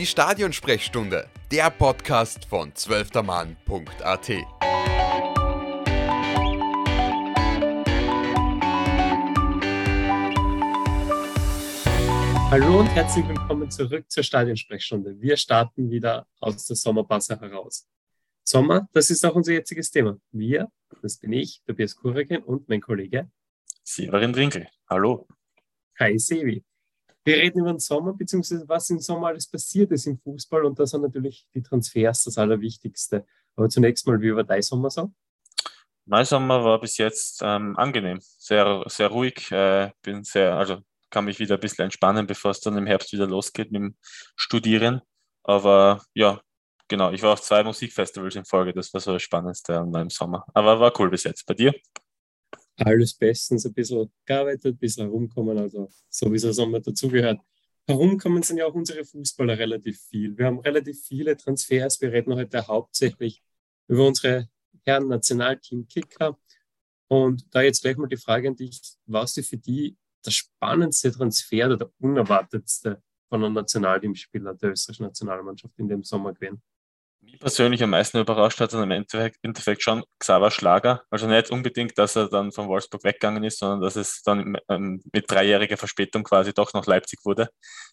Die Stadionsprechstunde, der Podcast von zwölftermann.at. Hallo und herzlich willkommen zurück zur Stadionsprechstunde. Wir starten wieder aus der Sommerpause heraus. Sommer, das ist auch unser jetziges Thema. Wir, das bin ich, Tobias Kureken und mein Kollege Severin Winkel. Hallo. Hi Sevi. Wir reden über den Sommer, beziehungsweise was im Sommer alles passiert ist im Fußball und da sind natürlich die Transfers das Allerwichtigste. Aber zunächst mal, wie war dein Sommer so? Mein Sommer war bis jetzt ähm, angenehm, sehr, sehr ruhig. Äh, bin sehr, also kann mich wieder ein bisschen entspannen, bevor es dann im Herbst wieder losgeht mit dem Studieren. Aber ja, genau, ich war auf zwei Musikfestivals in Folge, das war so das Spannendste an meinem Sommer. Aber war cool bis jetzt. Bei dir? Alles bestens, ein bisschen gearbeitet, ein bisschen herumkommen, also so wie es Sommer dazugehört. Herumkommen sind ja auch unsere Fußballer relativ viel. Wir haben relativ viele Transfers. Wir reden heute hauptsächlich über unsere Herren Nationalteam Kicker. Und da jetzt gleich mal die Frage an dich, was ist für die der spannendste Transfer oder der unerwartetste von einem Nationalteamspieler der österreichischen Nationalmannschaft in dem Sommer gewesen? Mich persönlich am meisten überrascht hat dann im Endeffekt, Endeffekt schon Xaver Schlager. Also nicht unbedingt, dass er dann von Wolfsburg weggegangen ist, sondern dass es dann ähm, mit dreijähriger Verspätung quasi doch noch Leipzig wurde,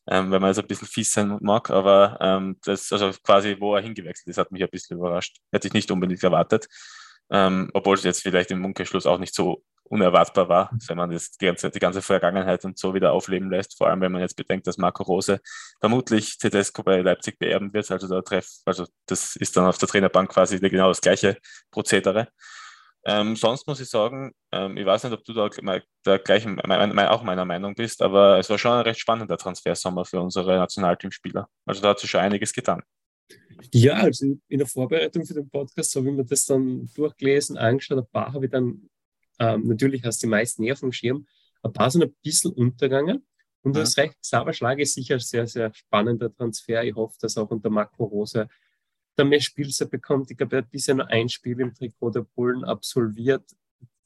ähm, wenn man jetzt ein bisschen fies sein mag. Aber ähm, das, also quasi, wo er hingewechselt ist, hat mich ein bisschen überrascht. Hätte ich nicht unbedingt erwartet. Ähm, obwohl es jetzt vielleicht im Umkehrschluss auch nicht so unerwartbar war, wenn man das die ganze, die ganze Vergangenheit und so wieder aufleben lässt. Vor allem, wenn man jetzt bedenkt, dass Marco Rose vermutlich Tedesco bei Leipzig beerben wird. Also der Treff, also das ist dann auf der Trainerbank quasi genau das gleiche Prozedere. Ähm, sonst muss ich sagen, ähm, ich weiß nicht, ob du da der gleichen, mein, mein, auch meiner Meinung bist, aber es war schon ein recht spannender Transfersommer für unsere Nationalteamspieler. Also da hat sich schon einiges getan. Ja, also in der Vorbereitung für den Podcast habe ich mir das dann durchgelesen, angeschaut. Ein paar habe ich dann ähm, natürlich hast du die meisten eher vom Schirm. Ein paar sind ein bisschen untergegangen. Und ja. das recht, Xaver Schlag ist sicher ein sehr, sehr spannender Transfer. Ich hoffe, dass auch unter Marco Rose da mehr Spielzeit bekommt. Ich glaube, er hat bisher nur ein Spiel im Trikot der Bullen absolviert,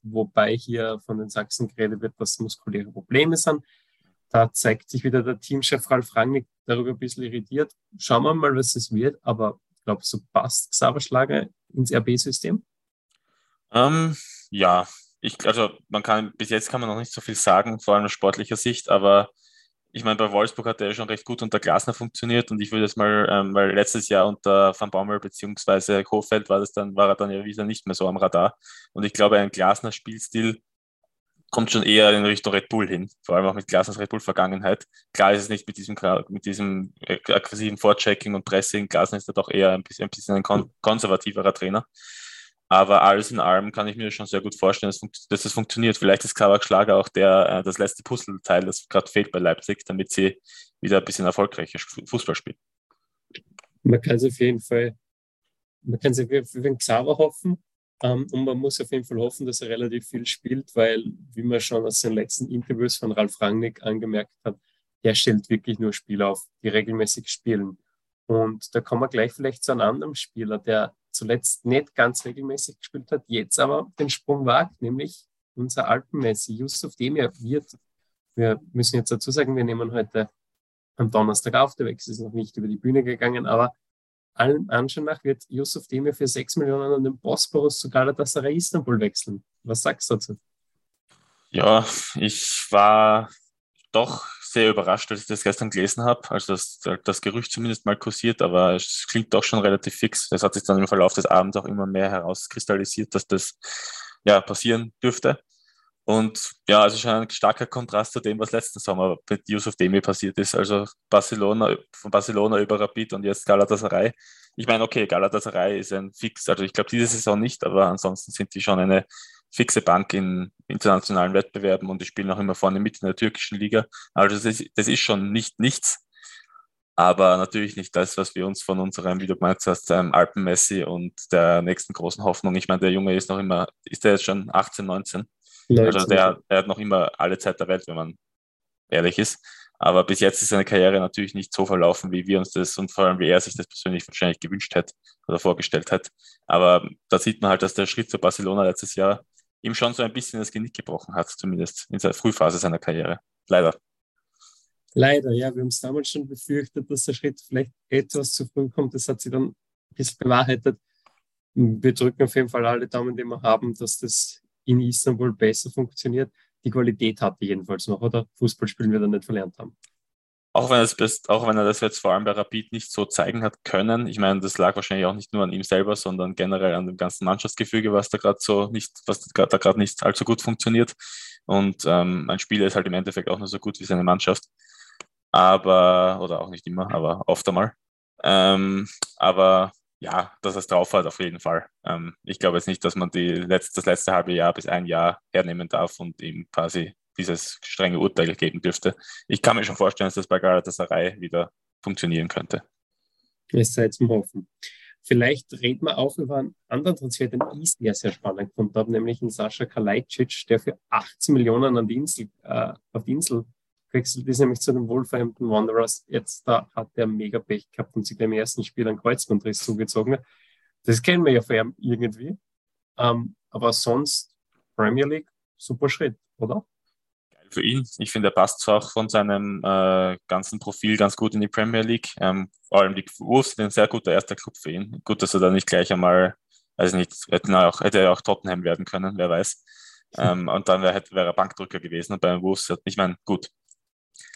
wobei hier von den Sachsen geredet wird, was muskuläre Probleme sind. Da zeigt sich wieder der Teamchef Ralf Rangnick darüber ein bisschen irritiert. Schauen wir mal, was es wird, aber ich glaube, so passt Xaver Schlager ins RB-System? Ähm, ja, ich, also man kann, bis jetzt kann man noch nicht so viel sagen, vor allem aus sportlicher Sicht, aber ich meine, bei Wolfsburg hat er ja schon recht gut unter Glasner funktioniert und ich würde jetzt mal, ähm, weil letztes Jahr unter Van Bommel beziehungsweise Kofeld war das dann, war er dann ja wieder nicht mehr so am Radar. Und ich glaube, ein Glasner Spielstil kommt schon eher in Richtung Red Bull hin, vor allem auch mit Glasners Red Bull Vergangenheit. Klar ist es nicht mit diesem, mit diesem aggressiven Vorchecking und Pressing. Glasner ist da doch eher ein bisschen, ein, bisschen ein kon konservativerer Trainer. Aber alles in allem kann ich mir schon sehr gut vorstellen, dass, es funktioniert. Vielleicht ist Kabak Schlager auch der, äh, das letzte Puzzleteil, das gerade fehlt bei Leipzig, damit sie wieder ein bisschen erfolgreicher Fußball spielen. Man kann sich auf jeden Fall, man kann sich für den Xaver hoffen, ähm, und man muss auf jeden Fall hoffen, dass er relativ viel spielt, weil, wie man schon aus den letzten Interviews von Ralf Rangnick angemerkt hat, er stellt wirklich nur Spieler auf, die regelmäßig spielen. Und da kommen wir gleich vielleicht zu einem anderen Spieler, der zuletzt nicht ganz regelmäßig gespielt hat, jetzt aber den Sprung wagt, nämlich unser Alpenmessi, Yusuf Demir, wird, wir müssen jetzt dazu sagen, wir nehmen heute am Donnerstag auf, der Wechsel ist noch nicht über die Bühne gegangen, aber allen Anschein nach wird Yusuf Demir für 6 Millionen an den Bosporus zu Galatasaray Istanbul wechseln. Was sagst du dazu? Ja, ich war doch sehr überrascht, als ich das gestern gelesen habe. Also das, das Gerücht zumindest mal kursiert, aber es klingt doch schon relativ fix. Es hat sich dann im Verlauf des Abends auch immer mehr herauskristallisiert, dass das ja passieren dürfte. Und ja, also schon ein starker Kontrast zu dem, was letzten Sommer mit Yusuf Demi passiert ist. Also Barcelona, von Barcelona über Rapid und jetzt Galatasaray. Ich meine, okay, Galatasaray ist ein Fix. Also ich glaube diese Saison nicht, aber ansonsten sind die schon eine fixe Bank in internationalen Wettbewerben und die spielen auch immer vorne mit in der türkischen Liga. Also das ist, das ist schon nicht nichts, aber natürlich nicht das, was wir uns von unserem, wie du gemeint hast, ähm, Alpen-Messi und der nächsten großen Hoffnung. Ich meine, der Junge ist noch immer, ist der jetzt schon 18, 19? 19. Also der, der hat noch immer alle Zeit der Welt, wenn man ehrlich ist. Aber bis jetzt ist seine Karriere natürlich nicht so verlaufen, wie wir uns das und vor allem wie er sich das persönlich wahrscheinlich gewünscht hätte oder vorgestellt hat. Aber da sieht man halt, dass der Schritt zu Barcelona letztes Jahr ihm schon so ein bisschen das Genick gebrochen hat, zumindest in der Frühphase seiner Karriere. Leider. Leider, ja, wir haben es damals schon befürchtet, dass der Schritt vielleicht etwas zu früh kommt. Das hat sich dann ein bisschen bewahrheitet. Wir drücken auf jeden Fall alle Daumen, die wir haben, dass das in Istanbul besser funktioniert. Die Qualität hatte jedenfalls noch, oder? Fußball spielen wir dann nicht verlernt haben. Auch wenn, es, auch wenn er das jetzt vor allem bei Rapid nicht so zeigen hat können. Ich meine, das lag wahrscheinlich auch nicht nur an ihm selber, sondern generell an dem ganzen Mannschaftsgefüge, was da gerade so nicht, was da gerade nicht allzu gut funktioniert. Und ähm, ein Spieler ist halt im Endeffekt auch nur so gut wie seine Mannschaft. Aber, oder auch nicht immer, aber oft einmal. Ähm, aber ja, dass es drauf hat, auf jeden Fall. Ähm, ich glaube jetzt nicht, dass man die letzte, das letzte halbe Jahr bis ein Jahr hernehmen darf und ihm quasi dieses strenge Urteil geben dürfte. Ich kann mir schon vorstellen, dass das bei Galatasaray wieder funktionieren könnte. Es sei zum Hoffen. Vielleicht reden wir auch über einen anderen Transfer, den ich sehr, sehr spannend gefunden habe, nämlich einen Sascha Kalajdzic, der für 18 Millionen an die Insel, äh, auf die Insel wechselt ist, nämlich zu den Wolverhampton Wanderers. Jetzt da hat er mega Pech gehabt und sich beim ersten Spiel einen Kreuzbandriss zugezogen. Das kennen wir ja von ihm irgendwie. Ähm, aber sonst Premier League, super Schritt, oder? Für ihn. Ich finde, er passt auch von seinem äh, ganzen Profil ganz gut in die Premier League. Ähm, vor allem die Wolves sind ein sehr guter erster Club für ihn. Gut, dass er da nicht gleich einmal, also nicht, hätte er auch, hätte er auch Tottenham werden können, wer weiß. Ähm, und dann wäre wär er Bankdrücker gewesen. Und beim Wolves, ich meine, gut.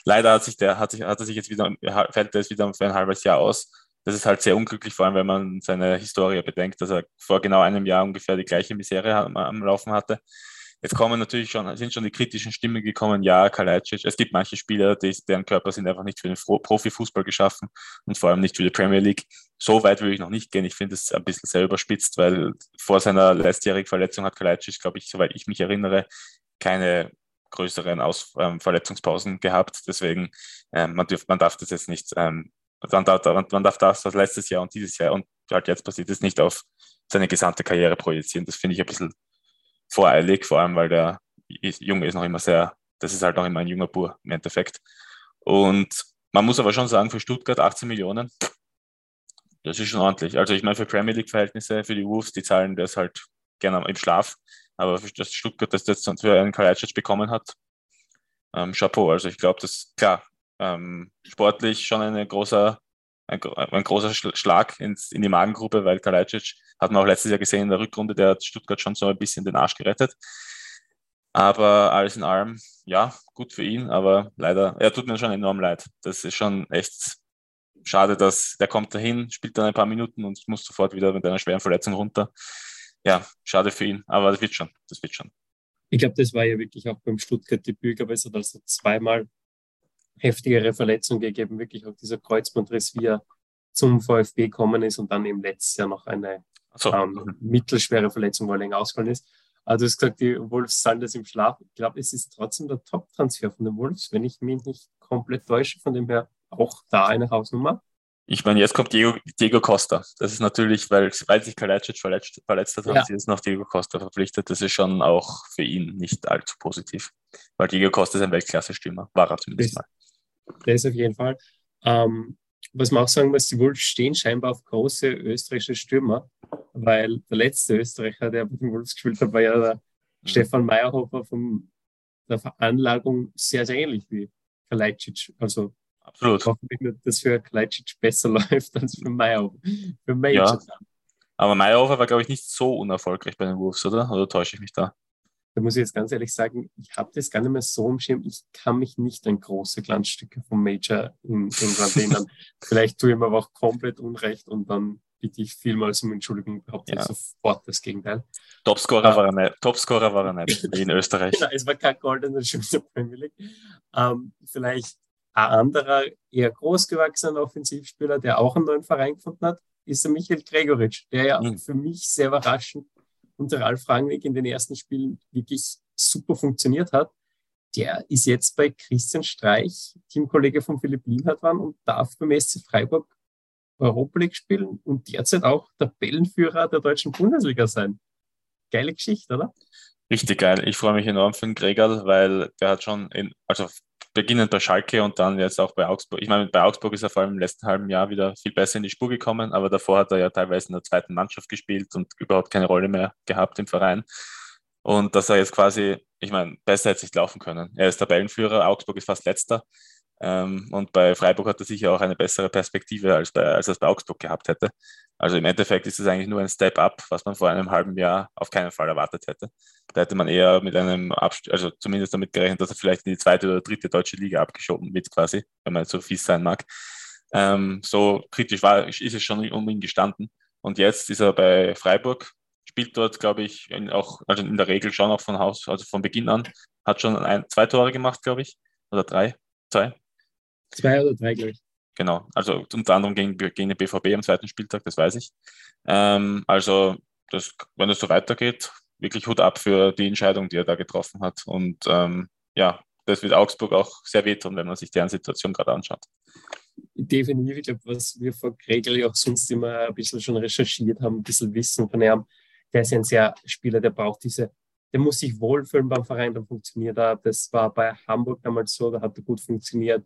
Leider hat sich der, hat sich, hat er sich jetzt wieder, fällt er jetzt wieder für ein halbes Jahr aus. Das ist halt sehr unglücklich, vor allem wenn man seine Historie bedenkt, dass er vor genau einem Jahr ungefähr die gleiche Misere am, am Laufen hatte. Jetzt kommen natürlich schon, sind schon die kritischen Stimmen gekommen, ja, Kalajdzic, es gibt manche Spieler, die, deren Körper sind einfach nicht für den Profifußball geschaffen und vor allem nicht für die Premier League. So weit würde ich noch nicht gehen. Ich finde es ein bisschen sehr überspitzt, weil vor seiner letztjährigen Verletzung hat Kalajdzic, glaube ich, soweit ich mich erinnere, keine größeren Aus ähm, Verletzungspausen gehabt. Deswegen, ähm, man, dürf, man darf das jetzt nicht, ähm, man, darf, man darf das, was letztes Jahr und dieses Jahr und halt jetzt passiert ist, nicht auf seine gesamte Karriere projizieren. Das finde ich ein bisschen voreilig, vor allem weil der Junge ist noch immer sehr, das ist halt noch immer ein junger Bur im Endeffekt. Und man muss aber schon sagen, für Stuttgart 18 Millionen, das ist schon ordentlich. Also ich meine, für Premier League-Verhältnisse, für die Wolves, die zahlen das halt gerne im Schlaf. Aber für das Stuttgart, das jetzt für einen Kalajdzic bekommen hat, ähm, Chapeau. Also ich glaube, das klar, ähm, sportlich schon eine großer, ein, ein großer Schlag ins, in die Magengruppe, weil Kalajdzic hat man auch letztes Jahr gesehen in der Rückrunde, der hat Stuttgart schon so ein bisschen den Arsch gerettet. Aber alles in allem, ja, gut für ihn, aber leider, er tut mir schon enorm leid. Das ist schon echt schade, dass der kommt dahin, spielt dann ein paar Minuten und muss sofort wieder mit einer schweren Verletzung runter. Ja, schade für ihn, aber das wird schon, das wird schon. Ich glaube, das war ja wirklich auch beim Stuttgart-Debüt, aber es hat also zweimal heftigere Verletzungen gegeben, wirklich auch dieser Kreuzbandriss, wie er zum VfB gekommen ist und dann eben letztes Jahr noch eine so. ähm, mittelschwere Verletzung, wo er länger ausgefallen ist. Also du hast gesagt, die Wolves zahlen das im Schlaf. Ich glaube, es ist trotzdem der Top-Transfer von den Wolves, wenn ich mich nicht komplett täusche, von dem her auch da eine Hausnummer. Ich meine, jetzt kommt Diego, Diego Costa. Das ist natürlich, weil, weil sich Kalajdzic verletzt, verletzt hat, ja. haben sie jetzt noch Diego Costa verpflichtet. Das ist schon auch für ihn nicht allzu positiv. Weil Diego Costa ist ein Weltklasse-Stürmer. War er zumindest das, mal. Der ist auf jeden Fall. Ähm, was man auch sagen muss, die Wolves stehen scheinbar auf große österreichische Stürmer, weil der letzte Österreicher, der bei den Wolves gespielt hat, war ja der mhm. Stefan Meyerhofer von der Veranlagung sehr, sehr ähnlich wie Kalajdzic. Also Absolut. hoffentlich nur, dass für Kalajdzic besser läuft als für Meyerhofer. Für Major. Ja. Aber Meyerhofer war, glaube ich, nicht so unerfolgreich bei den Wolves, oder? Oder täusche ich mich da? da muss ich jetzt ganz ehrlich sagen, ich habe das gar nicht mehr so im Schirm. Ich kann mich nicht an große Glanzstücke vom Major in England erinnern. Vielleicht tue ich mir aber auch komplett Unrecht und dann bitte ich vielmals um Entschuldigung, behaupte ja. sofort das Gegenteil. Topscorer ah. war er nicht. Topscorer war er nicht in Österreich. genau, es war kein goldener Schuh der Premier League. Ähm, vielleicht ein anderer, eher großgewachsener Offensivspieler, der auch einen neuen Verein gefunden hat, ist der Michael Gregoritsch, der ja mhm. für mich sehr überraschend unter Ralf Rangnick in den ersten Spielen wirklich super funktioniert hat, der ist jetzt bei Christian Streich, Teamkollege von Philipp Lienhardt waren und darf beim SC Freiburg Europa League spielen und derzeit auch Tabellenführer der deutschen Bundesliga sein. Geile Geschichte, oder? Richtig geil. Ich freue mich enorm für den Gregal, weil der hat schon, in, also beginnend bei Schalke und dann jetzt auch bei Augsburg. Ich meine, bei Augsburg ist er vor allem im letzten halben Jahr wieder viel besser in die Spur gekommen, aber davor hat er ja teilweise in der zweiten Mannschaft gespielt und überhaupt keine Rolle mehr gehabt im Verein. Und dass er jetzt quasi, ich meine, besser hätte es nicht laufen können. Er ist Tabellenführer, Augsburg ist fast letzter. Ähm, und bei Freiburg hat er sicher auch eine bessere Perspektive, als, bei, als er es bei Augsburg gehabt hätte. Also im Endeffekt ist es eigentlich nur ein Step-up, was man vor einem halben Jahr auf keinen Fall erwartet hätte. Da hätte man eher mit einem Abstieg, also zumindest damit gerechnet, dass er vielleicht in die zweite oder dritte deutsche Liga abgeschoben wird, quasi, wenn man so fies sein mag. Ähm, so kritisch war, ist es schon um ihn gestanden. Und jetzt ist er bei Freiburg, spielt dort, glaube ich, auch, also in der Regel schon auch von Haus, also von Beginn an, hat schon ein, zwei Tore gemacht, glaube ich, oder drei, zwei. Zwei oder drei, glaube ich. Genau, also unter anderem gegen, gegen den BVB am zweiten Spieltag, das weiß ich. Ähm, also, das, wenn es so weitergeht, wirklich Hut ab für die Entscheidung, die er da getroffen hat. Und ähm, ja, das wird Augsburg auch sehr wehtun, wenn man sich deren Situation gerade anschaut. Definitiv, ich glaube, was wir vor Gregel auch sonst immer ein bisschen schon recherchiert haben, ein bisschen Wissen von ihm, der ist ein sehr Spieler, der braucht diese, der muss sich wohlfühlen beim Verein, dann funktioniert er. Das war bei Hamburg damals so, da hat er gut funktioniert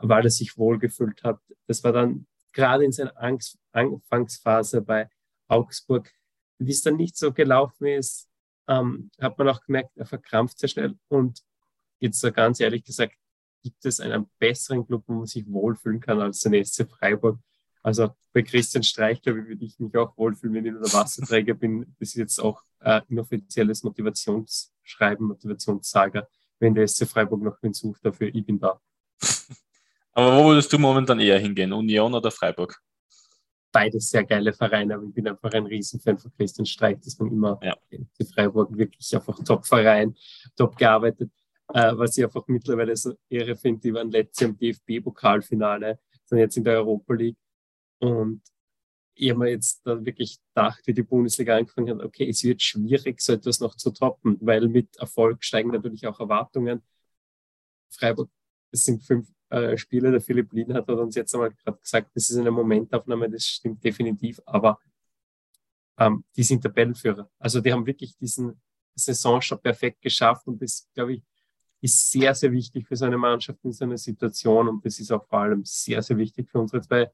weil er sich wohlgefühlt hat. Das war dann gerade in seiner Angst, Anfangsphase bei Augsburg, wie es dann nicht so gelaufen ist, ähm, hat man auch gemerkt, er verkrampft sehr schnell. Und jetzt so ganz ehrlich gesagt, gibt es einen besseren Club, wo man sich wohlfühlen kann als den SC Freiburg. Also bei Christian Streich, glaube ich, würde ich mich auch wohlfühlen, wenn ich nur der Wasserträger bin. Das ist jetzt auch äh, inoffizielles Motivationsschreiben, Motivationssager. Wenn der SC Freiburg noch wen sucht, dafür, ich bin da. Aber wo würdest du momentan eher hingehen? Union oder Freiburg? Beides sehr geile Vereine, aber ich bin einfach ein Riesenfan von Christian Streich. Das man immer ja. die Freiburg wirklich einfach Top-Verein, top gearbeitet. Äh, was ich einfach mittlerweile so irre finde, die waren letztes Jahr im DFB-Pokalfinale, sind jetzt in der Europa League. Und ich habe mir jetzt da wirklich gedacht, wie die Bundesliga angefangen hat, okay, es wird schwierig, so etwas noch zu toppen, weil mit Erfolg steigen natürlich auch Erwartungen. Freiburg, es sind fünf äh, Spieler, der Philipp Lien hat uns jetzt einmal gerade gesagt, das ist eine Momentaufnahme, das stimmt definitiv, aber ähm, die sind Tabellenführer. Also die haben wirklich diesen Saisonstart perfekt geschafft und das, glaube ich, ist sehr, sehr wichtig für seine Mannschaft in so einer Situation und das ist auch vor allem sehr, sehr wichtig für unsere zwei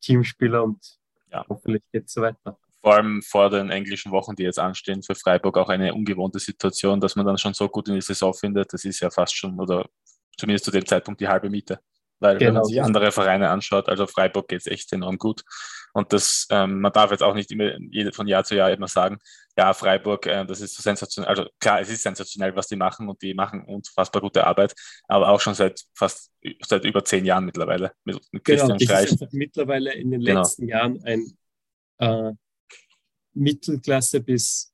Teamspieler und ja. hoffentlich geht es so weiter. Vor allem vor den englischen Wochen, die jetzt anstehen, für Freiburg auch eine ungewohnte Situation, dass man dann schon so gut in die Saison findet. Das ist ja fast schon, oder zumindest zu dem Zeitpunkt die halbe Miete. Weil genau. wenn man genau. sich andere Vereine anschaut, also Freiburg geht es echt enorm gut. Und das, ähm, man darf jetzt auch nicht immer von Jahr zu Jahr immer sagen, ja, Freiburg, äh, das ist so sensationell. Also klar, es ist sensationell, was die machen und die machen unfassbar gute Arbeit, aber auch schon seit fast seit über zehn Jahren mittlerweile mit, mit genau, Christian Streich. Ist mittlerweile in den genau. letzten Jahren ein äh, Mittelklasse bis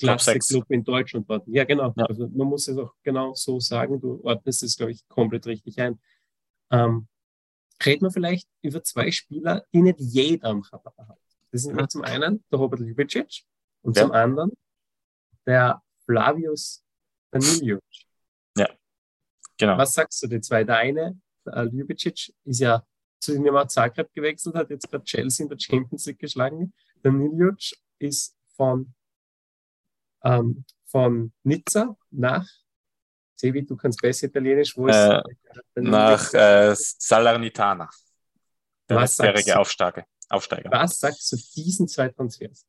Klasse-Club in Deutschland warten. Ja, genau. Ja. Also man muss es auch genau so sagen. Du ordnest es, glaube ich, komplett richtig ein. Ähm, reden wir vielleicht über zwei Spieler, die nicht jeder am Radar hat. Das sind mhm. zum einen der Robert Ljubicic und ja. zum anderen der Flavius Danilic. Ja, genau. Was sagst du die zwei? Der eine, der Ljubicic, ist ja zu Dinamo Zagreb gewechselt, hat jetzt gerade Chelsea in der Champions League geschlagen. Danilic ist von ähm, von Nizza nach, Sevi, du kannst besser Italienisch, wo äh, Nach äh, Salernitana. Der letztjährige Aufsteiger. Aufsteiger. Was sagst du zu diesen zwei Transfers?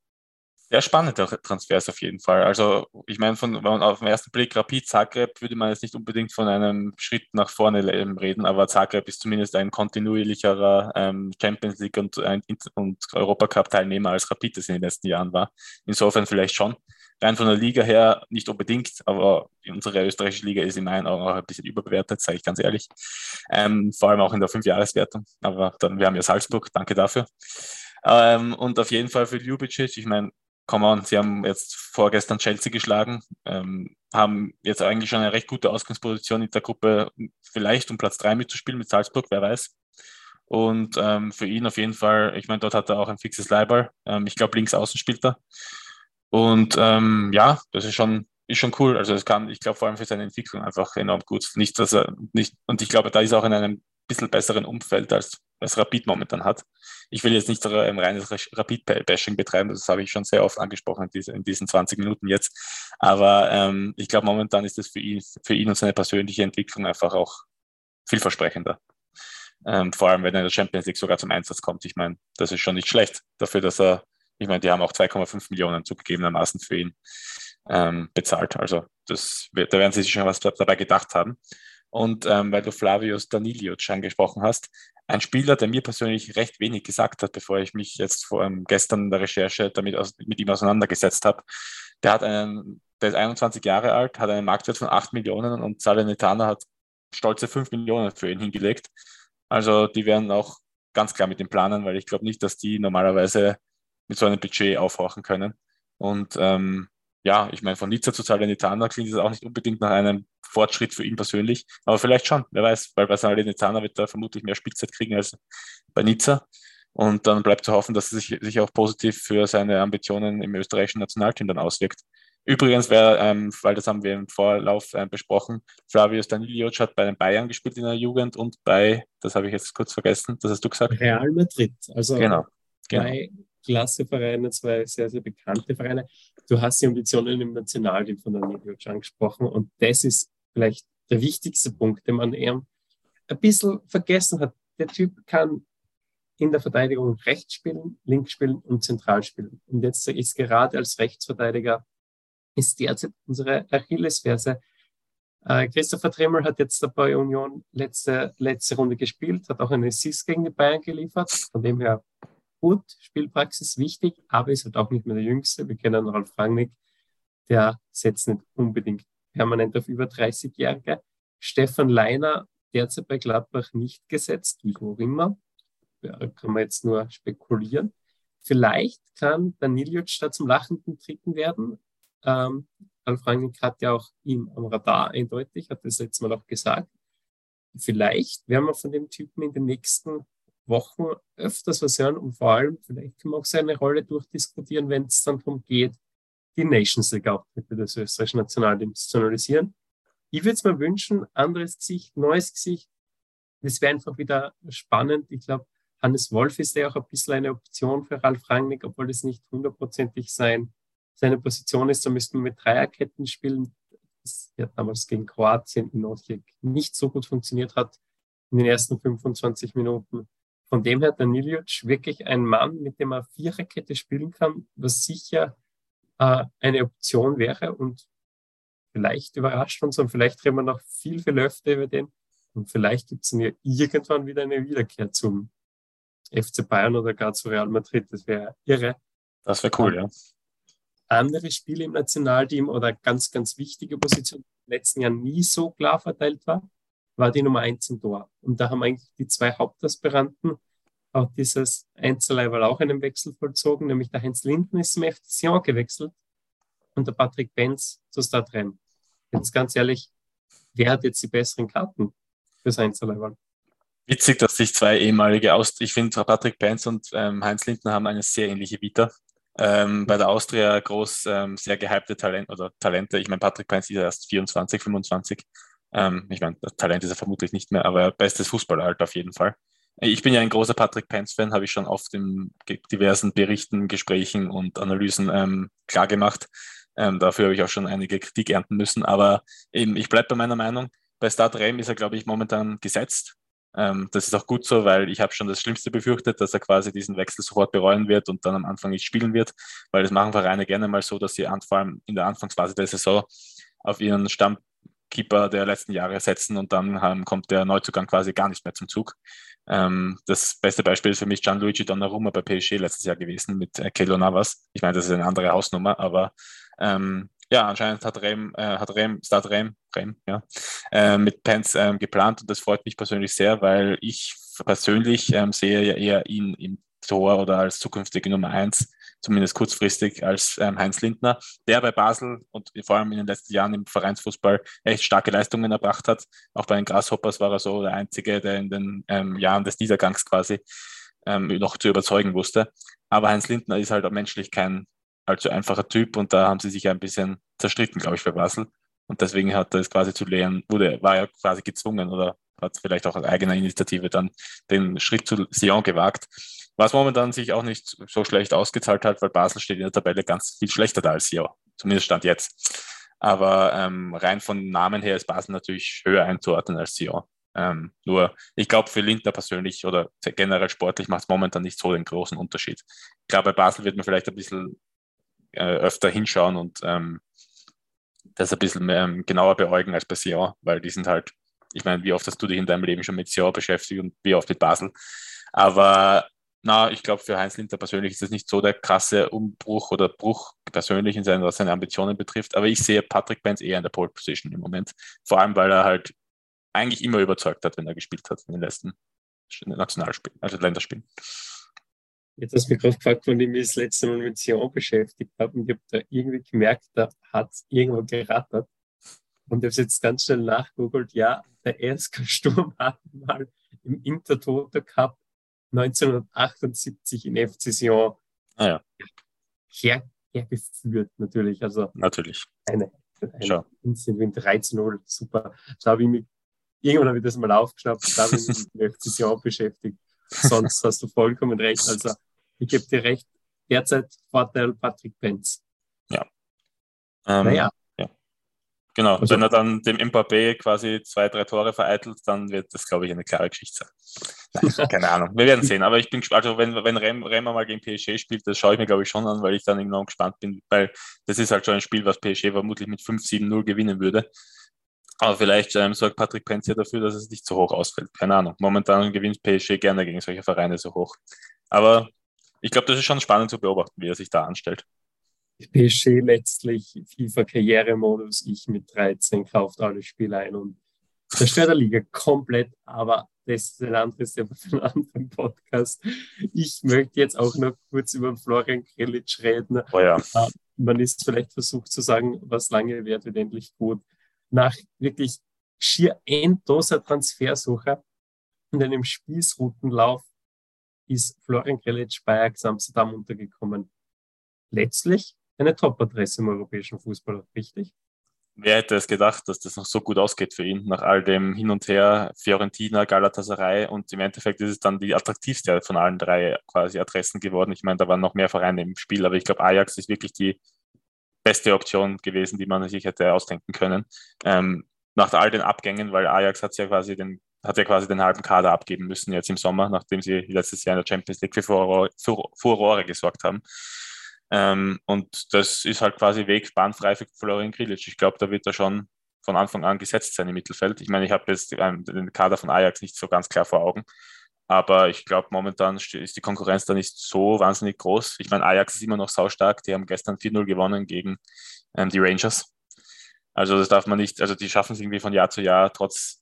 Sehr spannende Transfers auf jeden Fall. Also ich meine, von, wenn man auf den ersten Blick Rapid Zagreb würde man jetzt nicht unbedingt von einem Schritt nach vorne reden, aber Zagreb ist zumindest ein kontinuierlicherer ähm, Champions League und, und Europacup Teilnehmer als Rapid das in den letzten Jahren war. Insofern vielleicht schon rein von der Liga her nicht unbedingt, aber unsere österreichische Liga ist in meinen Augen auch ein bisschen überbewertet, sage ich ganz ehrlich. Ähm, vor allem auch in der Fünfjahreswertung. Aber dann, wir haben ja Salzburg, danke dafür. Ähm, und auf jeden Fall für Ljubicic, ich meine, come on, sie haben jetzt vorgestern Chelsea geschlagen, ähm, haben jetzt eigentlich schon eine recht gute Ausgangsposition in der Gruppe, vielleicht um Platz 3 mitzuspielen mit Salzburg, wer weiß. Und ähm, für ihn auf jeden Fall, ich meine, dort hat er auch ein fixes Leihball. Ähm, ich glaube, links außen spielt er. Und ähm, ja, das ist schon, ist schon cool. Also es kann, ich glaube vor allem für seine Entwicklung einfach enorm gut. Nicht, dass er nicht, und ich glaube, da ist er auch in einem bisschen besseren Umfeld als was Rapid momentan hat. Ich will jetzt nicht ein reines Rapid-Bashing betreiben, das habe ich schon sehr oft angesprochen in diesen 20 Minuten jetzt. Aber ähm, ich glaube, momentan ist das für ihn, für ihn und seine persönliche Entwicklung einfach auch vielversprechender. Ähm, vor allem, wenn er in der Champions League sogar zum Einsatz kommt. Ich meine, das ist schon nicht schlecht dafür, dass er ich meine, die haben auch 2,5 Millionen zugegebenermaßen für ihn ähm, bezahlt. Also das, da werden sie sich schon was dabei gedacht haben. Und ähm, weil du Flavius Danilic angesprochen hast, ein Spieler, der mir persönlich recht wenig gesagt hat, bevor ich mich jetzt vor, ähm, gestern in der Recherche damit aus, mit ihm auseinandergesetzt habe, der hat einen, der ist 21 Jahre alt, hat einen Marktwert von 8 Millionen und Salernitana hat stolze 5 Millionen für ihn hingelegt. Also die werden auch ganz klar mit dem planen, weil ich glaube nicht, dass die normalerweise mit so einem Budget aufhorchen können. Und ähm, ja, ich meine, von Nizza zu Salernitana klingt das auch nicht unbedingt nach einem Fortschritt für ihn persönlich, aber vielleicht schon, wer weiß, weil bei Salernitana wird er vermutlich mehr Spielzeit kriegen als bei Nizza. Und dann bleibt zu hoffen, dass es sich, sich auch positiv für seine Ambitionen im österreichischen Nationalteam dann auswirkt. Übrigens, wer, ähm, weil das haben wir im Vorlauf äh, besprochen, Flavius Danilic hat bei den Bayern gespielt in der Jugend und bei, das habe ich jetzt kurz vergessen, das hast du gesagt. Real Madrid. Also genau. Genau. Klassevereine, zwei sehr, sehr bekannte Vereine. Du hast die Ambitionen im Nationalteam von Danilic angesprochen und das ist vielleicht der wichtigste Punkt, den man eher ein bisschen vergessen hat. Der Typ kann in der Verteidigung rechts spielen, links spielen und zentral spielen. Und jetzt ist gerade als Rechtsverteidiger ist derzeit unsere Achillesferse. Äh, Christopher Trimmel hat jetzt bei Union letzte, letzte Runde gespielt, hat auch einen Assist gegen die Bayern geliefert. Von dem her gut, Spielpraxis wichtig, aber ist halt auch nicht mehr der Jüngste. Wir kennen Ralf Rangnick, der setzt nicht unbedingt permanent auf über 30-Jährige. Stefan Leiner, derzeit bei Gladbach nicht gesetzt, wie auch immer. Ja, kann man jetzt nur spekulieren. Vielleicht kann Danilic da zum lachenden Dritten werden. Ähm, Ralf Rangnick hat ja auch ihn am Radar eindeutig, hat das letztes Mal auch gesagt. Vielleicht werden wir von dem Typen in den nächsten Wochen öfters was hören und vor allem, vielleicht können wir auch seine Rolle durchdiskutieren, wenn es dann darum geht, die Nations League Auftritte des österreichischen Nationalteams zu analysieren. Ich würde es mir wünschen, anderes Gesicht, neues Gesicht. Das wäre einfach wieder spannend. Ich glaube, Hannes Wolf ist ja auch ein bisschen eine Option für Ralf Rangnick, obwohl das nicht hundertprozentig sein, seine Position ist. Da müssten wir mit Dreierketten spielen. Das ja damals gegen Kroatien in Osijek nicht so gut funktioniert hat in den ersten 25 Minuten. Von dem her Danilic wirklich ein Mann, mit dem er Viererkette spielen kann, was sicher äh, eine Option wäre und vielleicht überrascht uns und vielleicht reden wir noch viel, viel öfter über den und vielleicht gibt es ja irgendwann wieder eine Wiederkehr zum FC Bayern oder gar zu Real Madrid. Das wäre irre. Das wäre cool, ja. Andere Spiele im Nationalteam oder ganz, ganz wichtige Position, die im letzten Jahr nie so klar verteilt war, war die Nummer eins im Tor. Und da haben eigentlich die zwei Hauptaspiranten auch dieses Einzellevel auch einen Wechsel vollzogen, nämlich der Heinz Linden ist zum FC Sion gewechselt und der Patrick Benz zu Stadtrennen. Jetzt ganz ehrlich, wer hat jetzt die besseren Karten fürs Einzellevel? Witzig, dass sich zwei ehemalige Aus ich finde Patrick Benz und ähm, Heinz Lindner haben eine sehr ähnliche Vita. Ähm, bei der Austria groß ähm, sehr gehypte Talent oder Talente. Ich meine, Patrick Benz ist erst 24, 25. Ähm, ich meine, Talent ist er vermutlich nicht mehr, aber bestes Fußballer halt auf jeden Fall. Ich bin ja ein großer Patrick Pence-Fan, habe ich schon oft in diversen Berichten, Gesprächen und Analysen ähm, klargemacht. Ähm, dafür habe ich auch schon einige Kritik ernten müssen. Aber eben, ich bleibe bei meiner Meinung. Bei Start Rem ist er, glaube ich, momentan gesetzt. Ähm, das ist auch gut so, weil ich habe schon das Schlimmste befürchtet, dass er quasi diesen Wechsel sofort bereuen wird und dann am Anfang nicht spielen wird, weil das machen Vereine gerne mal so, dass sie vor allem in der Anfangsphase der Saison auf ihren Stamm Keeper der letzten Jahre setzen und dann ähm, kommt der Neuzugang quasi gar nicht mehr zum Zug. Ähm, das beste Beispiel ist für mich Gianluigi Donnarumma bei PSG letztes Jahr gewesen mit äh, Kelo Navas. Ich meine, das ist eine andere Hausnummer, aber ähm, ja, anscheinend hat Rem, äh, hat Rem, Start Rem, Rem, ja, äh, mit Pence ähm, geplant und das freut mich persönlich sehr, weil ich persönlich ähm, sehe ja eher ihn im Tor oder als zukünftige Nummer eins zumindest kurzfristig, als ähm, Heinz Lindner, der bei Basel und vor allem in den letzten Jahren im Vereinsfußball echt starke Leistungen erbracht hat. Auch bei den Grasshoppers war er so der Einzige, der in den ähm, Jahren des Niedergangs quasi ähm, noch zu überzeugen wusste. Aber Heinz Lindner ist halt auch menschlich kein allzu einfacher Typ und da haben sie sich ein bisschen zerstritten, glaube ich, bei Basel. Und deswegen hat er es quasi zu lehren, wurde, war er quasi gezwungen oder hat vielleicht auch aus eigener Initiative dann den Schritt zu Sion gewagt. Was momentan sich auch nicht so schlecht ausgezahlt hat, weil Basel steht in der Tabelle ganz viel schlechter da als Sion. Zumindest stand jetzt. Aber ähm, rein von Namen her ist Basel natürlich höher einzuordnen als Sion. Ähm, nur, ich glaube, für Lindner persönlich oder generell sportlich macht es momentan nicht so den großen Unterschied. Ich glaube, bei Basel wird man vielleicht ein bisschen äh, öfter hinschauen und ähm, das ein bisschen ähm, genauer beäugen als bei Sion, weil die sind halt Ich meine, wie oft hast du dich in deinem Leben schon mit Sion beschäftigt und wie oft mit Basel? Aber na, ich glaube, für Heinz Linter persönlich ist das nicht so der krasse Umbruch oder Bruch persönlich in seinen, was seine Ambitionen betrifft. Aber ich sehe Patrick Benz eher in der Pole Position im Moment. Vor allem, weil er halt eigentlich immer überzeugt hat, wenn er gespielt hat in den letzten Nationalspielen, also Länderspielen. Jetzt hast du mich gerade gefragt, wann ich mich das letzte Mal mit Sion beschäftigt habe und ich habe da irgendwie gemerkt, da hat es irgendwo gerattert. Und ich habe es jetzt ganz schnell nachgoogelt. Ja, der ESK Sturm hat mal im Intertoto Cup 1978 in FC Sion ah, ja. her, hergeführt, natürlich. Also natürlich. Eine, eine Instant Win 13-0, super. Da habe ich mich, irgendwann habe ich das mal aufgeschnappt, da habe ich mich mit FC Sion beschäftigt. Sonst hast du vollkommen recht. Also ich gebe dir recht, derzeit Vorteil Patrick Benz. Ja. Ähm, naja. Genau, also, wenn er dann dem Mbappé quasi zwei, drei Tore vereitelt, dann wird das, glaube ich, eine klare Geschichte sein. Nein, keine Ahnung, wir werden sehen. Aber ich bin gespannt, also wenn, wenn Rem, Remmer mal gegen PSG spielt, das schaue ich mir, glaube ich, schon an, weil ich dann enorm gespannt bin, weil das ist halt schon ein Spiel, was PSG vermutlich mit 5-7-0 gewinnen würde. Aber vielleicht ähm, sorgt Patrick Penz ja dafür, dass es nicht so hoch ausfällt. Keine Ahnung. Momentan gewinnt PSG gerne gegen solche Vereine so hoch. Aber ich glaube, das ist schon spannend zu beobachten, wie er sich da anstellt. PSG letztlich FIFA-Karrieremodus, ich mit 13 kauft alle Spiele ein und zerstört der Liga komplett, aber das ist ein anderes Thema für einen anderen Podcast. Ich möchte jetzt auch noch kurz über Florian Krilic reden. Oh ja. Äh, man ist vielleicht versucht zu sagen, was lange wird, wird endlich gut. Nach wirklich schier endloser Transfersuche und einem Spießrutenlauf ist Florian Krilic bei Ajax Amsterdam untergekommen. Letztlich eine Top-Adresse im europäischen Fußball, richtig? Wer hätte es gedacht, dass das noch so gut ausgeht für ihn, nach all dem Hin und Her, Fiorentina, Galatasaray und im Endeffekt ist es dann die attraktivste von allen drei quasi Adressen geworden. Ich meine, da waren noch mehr Vereine im Spiel, aber ich glaube, Ajax ist wirklich die beste Option gewesen, die man sich hätte ausdenken können. Ähm, nach all den Abgängen, weil Ajax hat ja quasi den hat ja quasi den halben Kader abgeben müssen jetzt im Sommer, nachdem sie letztes Jahr in der Champions League für Furore, Furore gesorgt haben. Ähm, und das ist halt quasi Weg bahnfrei für Florian Grilic. Ich glaube, da wird er schon von Anfang an gesetzt sein im Mittelfeld. Ich meine, ich habe jetzt den Kader von Ajax nicht so ganz klar vor Augen. Aber ich glaube, momentan ist die Konkurrenz da nicht so wahnsinnig groß. Ich meine, Ajax ist immer noch saustark. Die haben gestern 4-0 gewonnen gegen ähm, die Rangers. Also das darf man nicht, also die schaffen es irgendwie von Jahr zu Jahr, trotz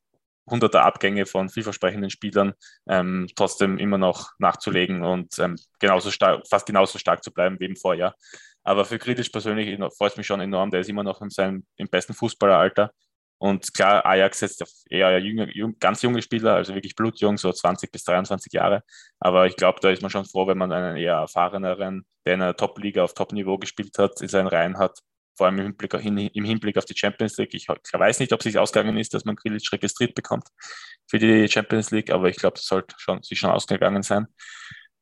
hunderter Abgänge von vielversprechenden Spielern ähm, trotzdem immer noch nachzulegen und ähm, genauso fast genauso stark zu bleiben wie im Vorjahr. Aber für Kritisch persönlich freut es mich schon enorm. Der ist immer noch in seinem im besten Fußballeralter. Und klar, Ajax setzt auf eher jünger, ganz junge Spieler, also wirklich blutjung, so 20 bis 23 Jahre. Aber ich glaube, da ist man schon froh, wenn man einen eher erfahreneren, der in einer Top-Liga auf Top-Niveau gespielt hat, in seinen Reihen hat vor allem im Hinblick, im Hinblick auf die Champions League. Ich weiß nicht, ob es sich ausgegangen ist, dass man Grilic registriert bekommt für die Champions League, aber ich glaube, das sollte schon, sich schon ausgegangen sein.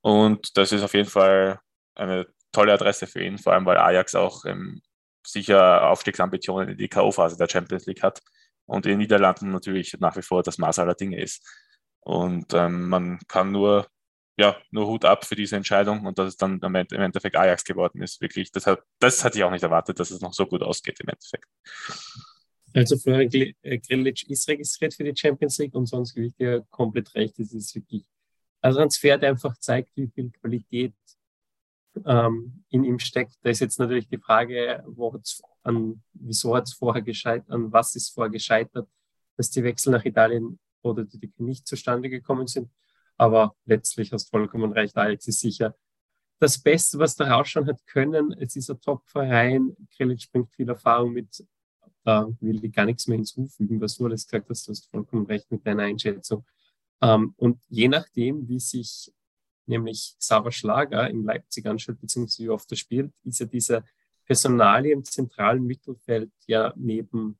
Und das ist auf jeden Fall eine tolle Adresse für ihn, vor allem weil Ajax auch ähm, sicher Aufstiegsambitionen in die K.O.-Phase der Champions League hat und in den Niederlanden natürlich nach wie vor das Maß aller Dinge ist. Und ähm, man kann nur ja, nur Hut ab für diese Entscheidung und dass es dann im Endeffekt Ajax geworden ist. Wirklich, das, hat, das hatte ich auch nicht erwartet, dass es noch so gut ausgeht im Endeffekt. Also Florian äh, Grilic ist registriert für die Champions League und sonst gebe ich dir komplett recht. Es ist wirklich ein Transfer, der einfach zeigt, wie viel Qualität ähm, in ihm steckt. Da ist jetzt natürlich die Frage, an, wieso hat es vorher gescheitert, an was ist vorher gescheitert, dass die Wechsel nach Italien oder die nicht zustande gekommen sind. Aber letztlich hast du vollkommen recht, Alex ist sicher das Beste, was da rausschauen hat können. Es ist ein Top-Verein. Krilic bringt viel Erfahrung mit. Da will ich gar nichts mehr hinzufügen, was du alles gesagt hast. Du hast vollkommen recht mit deiner Einschätzung. Ähm, und je nachdem, wie sich nämlich Sava Schlager in Leipzig anstellt, beziehungsweise wie oft er spielt, ist ja dieser Personalie im zentralen Mittelfeld ja neben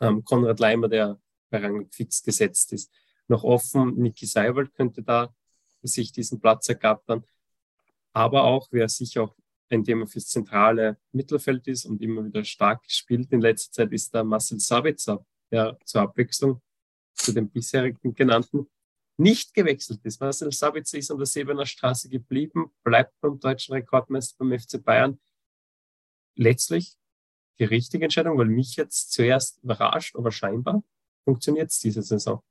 ähm, Konrad Leimer, der bei Rang fix gesetzt ist noch offen. Niki Seiwald könnte da sich diesen Platz ergattern. Aber auch, wer sicher auch ein Thema fürs zentrale Mittelfeld ist und immer wieder stark spielt in letzter Zeit, ist der Marcel Sabitzer, der zur Abwechslung zu den bisherigen genannten nicht gewechselt ist. Marcel Sabitzer ist an der Sebener Straße geblieben, bleibt beim deutschen Rekordmeister beim FC Bayern. Letztlich die richtige Entscheidung, weil mich jetzt zuerst überrascht, aber scheinbar funktioniert es diese Saison?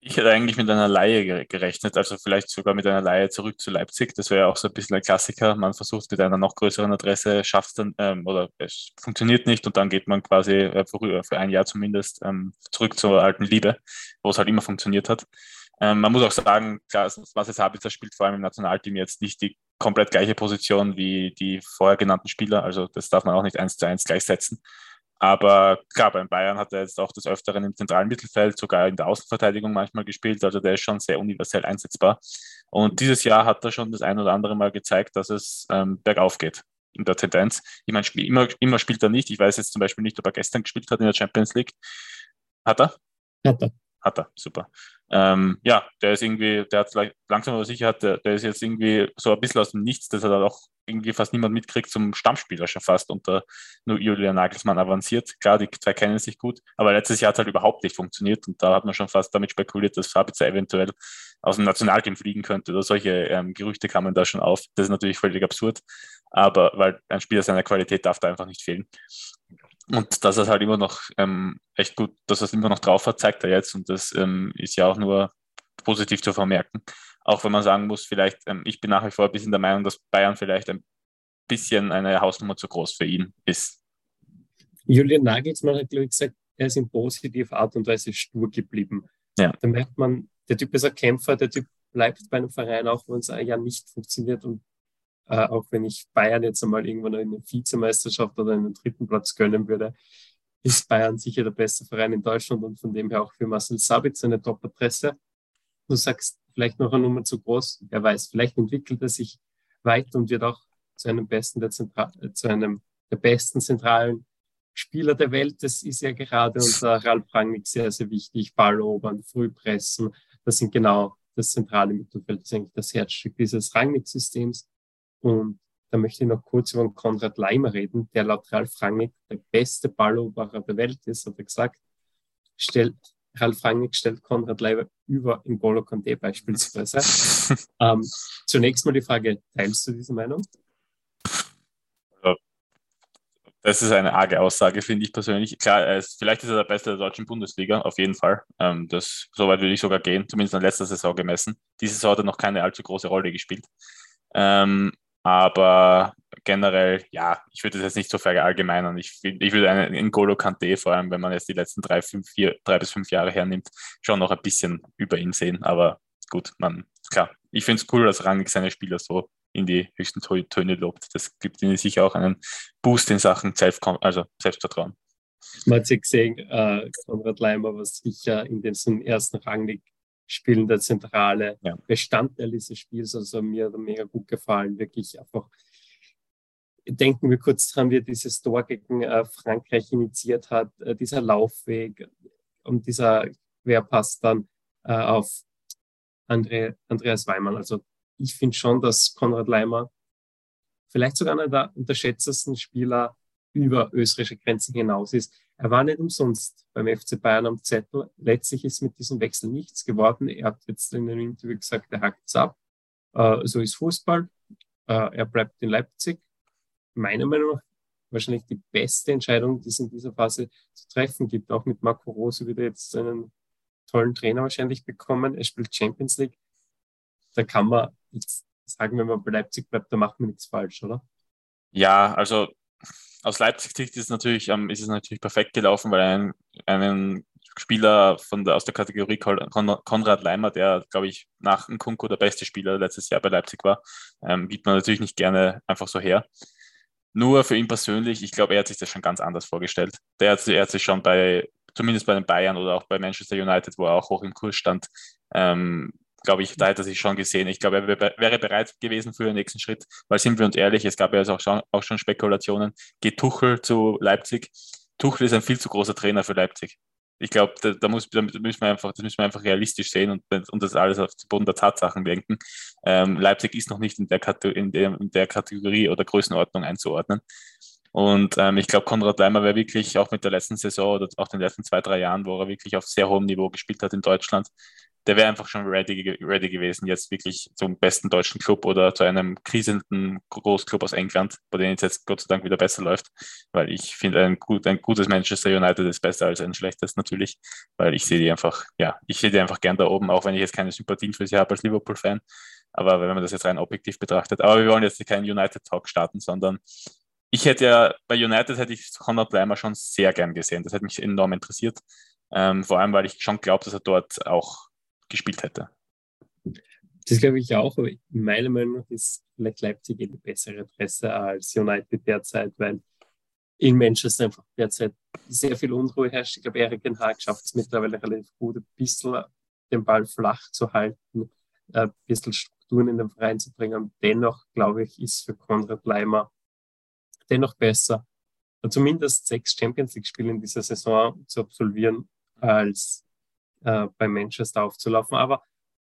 Ich hätte eigentlich mit einer Laie gerechnet, also vielleicht sogar mit einer Laie zurück zu Leipzig. Das wäre ja auch so ein bisschen ein Klassiker. Man versucht mit einer noch größeren Adresse, schafft es dann ähm, oder es funktioniert nicht und dann geht man quasi äh, für, für, ein Jahr zumindest ähm, zurück zur alten Liebe, wo es halt immer funktioniert hat. Ähm, man muss auch sagen, klar, was jetzt Sabitzer spielt vor allem im Nationalteam jetzt nicht die komplett gleiche Position wie die vorher genannten Spieler. Also das darf man auch nicht eins zu eins gleichsetzen. Aber klar, beim Bayern hat er jetzt auch des Öfteren im zentralen Mittelfeld, sogar in der Außenverteidigung manchmal gespielt. Also der ist schon sehr universell einsetzbar. Und dieses Jahr hat er schon das ein oder andere Mal gezeigt, dass es ähm, bergauf geht in der Tendenz. Ich meine, immer, immer spielt er nicht. Ich weiß jetzt zum Beispiel nicht, ob er gestern gespielt hat in der Champions League. Hat er? Hat er. Hat er, super. Ähm, ja, der ist irgendwie, der hat langsam aber sicher, hat, der, ist jetzt irgendwie so ein bisschen aus dem Nichts, dass er da auch irgendwie fast niemand mitkriegt, zum Stammspieler schon fast unter Julian Nagelsmann avanciert. Klar, die zwei kennen sich gut, aber letztes Jahr hat es halt überhaupt nicht funktioniert und da hat man schon fast damit spekuliert, dass Sabitzer eventuell aus dem Nationalteam fliegen könnte oder solche ähm, Gerüchte kamen da schon auf. Das ist natürlich völlig absurd, aber weil ein Spieler seiner Qualität darf da einfach nicht fehlen. Und dass er es halt immer noch ähm, echt gut, dass er es immer noch drauf hat, zeigt er jetzt. Und das ähm, ist ja auch nur positiv zu vermerken. Auch wenn man sagen muss, vielleicht, ähm, ich bin nach wie vor ein bisschen der Meinung, dass Bayern vielleicht ein bisschen eine Hausnummer zu groß für ihn ist. Julian Nagelsmann hat, glaube ich, gesagt, er ist in positiver Art und Weise stur geblieben. Ja. Da merkt man, der Typ ist ein Kämpfer, der Typ bleibt bei einem Verein, auch wenn es ein Jahr nicht funktioniert und äh, auch wenn ich Bayern jetzt einmal irgendwann in eine Vizemeisterschaft oder einen dritten Platz gönnen würde, ist Bayern sicher der beste Verein in Deutschland und von dem her auch für Marcel Sabitz eine Top-Adresse. Du sagst vielleicht noch eine Nummer zu groß, wer weiß, vielleicht entwickelt er sich weiter und wird auch zu einem besten der Zentra äh, zu einem der besten zentralen Spieler der Welt. Das ist ja gerade unter Ralf Rangnick sehr, sehr wichtig. Ball erobern, früh pressen. Das sind genau das zentrale Mittelfeld. Das ist eigentlich das Herzstück dieses Rangnick-Systems. Und da möchte ich noch kurz über Konrad Leimer reden, der laut Ralf Rangnick der beste Balleroberer der Welt ist, hat er gesagt. Stellt, Ralf Rangnick stellt Konrad Leimer über N'Golo Conte beispielsweise. ähm, zunächst mal die Frage, teilst du diese Meinung? Das ist eine arge Aussage, finde ich persönlich. Klar, ist, vielleicht ist er der Beste der deutschen Bundesliga, auf jeden Fall. Ähm, das, so weit würde ich sogar gehen, zumindest in letzter Saison gemessen. Diese Saison hat er noch keine allzu große Rolle gespielt. Ähm, aber generell, ja, ich würde das jetzt nicht so verallgemeinern. Ich, ich würde einen Golo Kante, vor allem wenn man jetzt die letzten drei, fünf, vier, drei bis fünf Jahre hernimmt, schon noch ein bisschen über ihn sehen. Aber gut, man, klar, ich finde es cool, dass Rangnick seine Spieler so in die höchsten Töne lobt. Das gibt ihnen sicher auch einen Boost in Sachen Selbst also Selbstvertrauen. Man hat ja gesehen, äh, Konrad Leimer war sicher in diesem ersten Rangnick spielender zentrale ja. Bestandteil dieses Spiels. Also mir hat mega gut gefallen. Wirklich einfach. Denken wir kurz dran, wie dieses Tor gegen äh, Frankreich initiiert hat, äh, dieser Laufweg und dieser Querpass dann äh, auf Andre, Andreas Weimann. Also ich finde schon, dass Konrad Leimer vielleicht sogar einer der unterschätztesten Spieler über österreichische Grenzen hinaus ist. Er war nicht umsonst beim FC Bayern am Zettel. Letztlich ist mit diesem Wechsel nichts geworden. Er hat jetzt in einem Interview gesagt, er hakt es ab. Äh, so ist Fußball. Äh, er bleibt in Leipzig. Meiner Meinung nach wahrscheinlich die beste Entscheidung, die es in dieser Phase zu treffen gibt. Auch mit Marco Rose wieder jetzt einen tollen Trainer wahrscheinlich bekommen. Er spielt Champions League. Da kann man jetzt sagen, wenn man bei Leipzig bleibt, da macht man nichts falsch, oder? Ja, also aus Leipzig-Sicht ist, natürlich, ähm, ist es natürlich perfekt gelaufen, weil ein, einen Spieler von der, aus der Kategorie Konrad Leimer, der, glaube ich, nach Nkunku der beste Spieler letztes Jahr bei Leipzig war, ähm, gibt man natürlich nicht gerne einfach so her. Nur für ihn persönlich, ich glaube, er hat sich das schon ganz anders vorgestellt. Der hat, er hat sich schon bei, zumindest bei den Bayern oder auch bei Manchester United, wo er auch hoch im Kurs stand, ähm, glaube ich, da hätte er sich schon gesehen. Ich glaube, er wäre bereit gewesen für den nächsten Schritt, weil sind wir uns ehrlich, es gab ja auch schon, auch schon Spekulationen, geht Tuchel zu Leipzig. Tuchel ist ein viel zu großer Trainer für Leipzig. Ich glaube, da, da, muss, da müssen wir einfach, das müssen wir einfach realistisch sehen und, und das alles auf den Boden der Tatsachen denken. Ähm, Leipzig ist noch nicht in der, in, der, in der Kategorie oder Größenordnung einzuordnen. Und ähm, ich glaube, Konrad Leimer wäre wirklich auch mit der letzten Saison oder auch den letzten zwei, drei Jahren, wo er wirklich auf sehr hohem Niveau gespielt hat in Deutschland, der wäre einfach schon ready, ready gewesen, jetzt wirklich zum besten deutschen Club oder zu einem krisenden Großclub aus England, bei dem es jetzt Gott sei Dank wieder besser läuft, weil ich finde, ein, gut, ein gutes Manchester United ist besser als ein schlechtes natürlich, weil ich sehe die einfach, ja, ich sehe die einfach gern da oben, auch wenn ich jetzt keine Sympathien für sie habe als Liverpool-Fan, aber wenn man das jetzt rein objektiv betrachtet. Aber wir wollen jetzt keinen United-Talk starten, sondern ich hätte ja, bei United hätte ich Conor Bleimer schon sehr gern gesehen. Das hätte mich enorm interessiert. Ähm, vor allem, weil ich schon glaube, dass er dort auch gespielt hätte. Das glaube ich auch, aber meiner Meinung nach ist vielleicht Leipzig eine bessere Adresse als United derzeit, weil in Manchester einfach derzeit sehr viel Unruhe herrscht. Ich glaube, Erik Den Haag schafft es mittlerweile relativ gut, ein bisschen den Ball flach zu halten, ein bisschen Strukturen in den Verein zu bringen. Dennoch, glaube ich, ist für Konrad Leimer dennoch besser, zumindest sechs Champions League-Spiele in dieser Saison zu absolvieren, als äh, bei Manchester aufzulaufen. Aber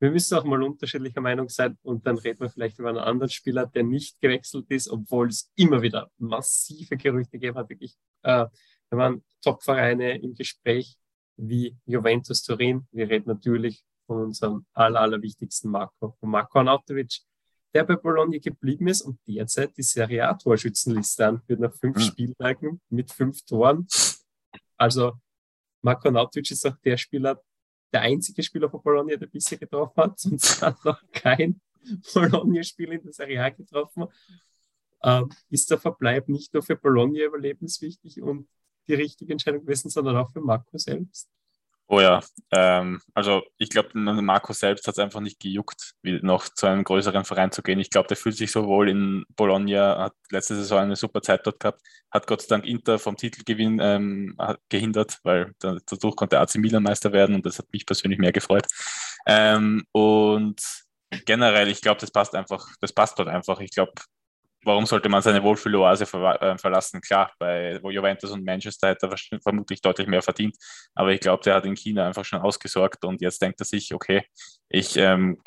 wir müssen auch mal unterschiedlicher Meinung sein und dann reden wir vielleicht über einen anderen Spieler, der nicht gewechselt ist, obwohl es immer wieder massive Gerüchte gegeben hat. Wirklich, äh, da waren Top-Vereine im Gespräch wie Juventus Turin. Wir reden natürlich von unserem aller, allerwichtigsten Marco, von Marco Arnautovic, der bei Bologna geblieben ist und derzeit die Serie A-Torschützenliste anführt nach fünf mhm. Spieltagen mit fünf Toren. Also Marco Nautic ist auch der Spieler, der einzige Spieler von Bologna, der bisher getroffen hat, sonst hat noch kein Bologna-Spieler in der Serie A getroffen. Ähm, ist der Verbleib nicht nur für Bologna überlebenswichtig und die richtige Entscheidung gewesen, sondern auch für Marco selbst? Oh ja, ähm, also ich glaube, Marco selbst hat es einfach nicht gejuckt, noch zu einem größeren Verein zu gehen. Ich glaube, der fühlt sich so wohl in Bologna, hat letzte Saison eine super Zeit dort gehabt, hat Gott sei Dank Inter vom Titelgewinn ähm, gehindert, weil dadurch konnte AC Milan Meister werden und das hat mich persönlich mehr gefreut. Ähm, und generell, ich glaube, das passt einfach, das passt dort einfach. Ich glaube, warum sollte man seine Wohlfühloase ver äh, verlassen? Klar, bei Juventus und Manchester hätte er vermutlich deutlich mehr verdient, aber ich glaube, der hat in China einfach schon ausgesorgt und jetzt denkt er sich, okay, ich, ähm,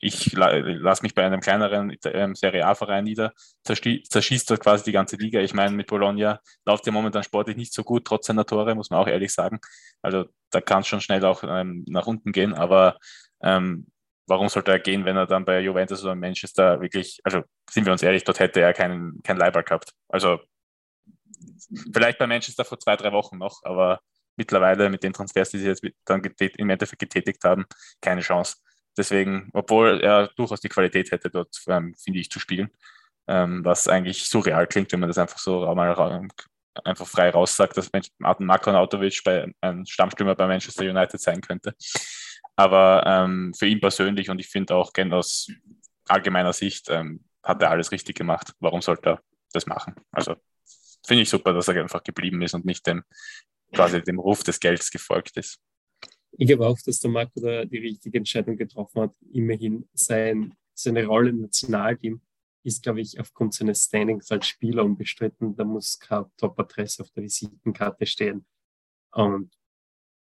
ich la lasse mich bei einem kleineren ähm, Serie A-Verein nieder, zerschießt dort quasi die ganze Liga. Ich meine, mit Bologna läuft ja momentan sportlich nicht so gut, trotz seiner Tore, muss man auch ehrlich sagen. Also da kann es schon schnell auch ähm, nach unten gehen, aber ähm, warum sollte er gehen, wenn er dann bei Juventus oder Manchester wirklich, also sind wir uns ehrlich, dort hätte er keinen kein Leiber gehabt. Also vielleicht bei Manchester vor zwei, drei Wochen noch, aber mittlerweile mit den Transfers, die sie jetzt dann im Endeffekt getätigt haben, keine Chance. Deswegen, obwohl er durchaus die Qualität hätte, dort, ähm, finde ich, zu spielen, ähm, was eigentlich surreal klingt, wenn man das einfach so mal einfach frei raussagt, dass Martin Nautovic bei, ein Stammstürmer bei Manchester United sein könnte. Aber ähm, für ihn persönlich und ich finde auch gerne aus allgemeiner Sicht ähm, hat er alles richtig gemacht. Warum sollte er das machen? Also finde ich super, dass er einfach geblieben ist und nicht dem quasi dem Ruf des Geldes gefolgt ist. Ich glaube auch, dass der Marco da die richtige Entscheidung getroffen hat. Immerhin sein, seine Rolle im Nationalteam ist, glaube ich, aufgrund seines Standings als Spieler unbestritten. Da muss keine Top-Adresse auf der Visitenkarte stehen. Und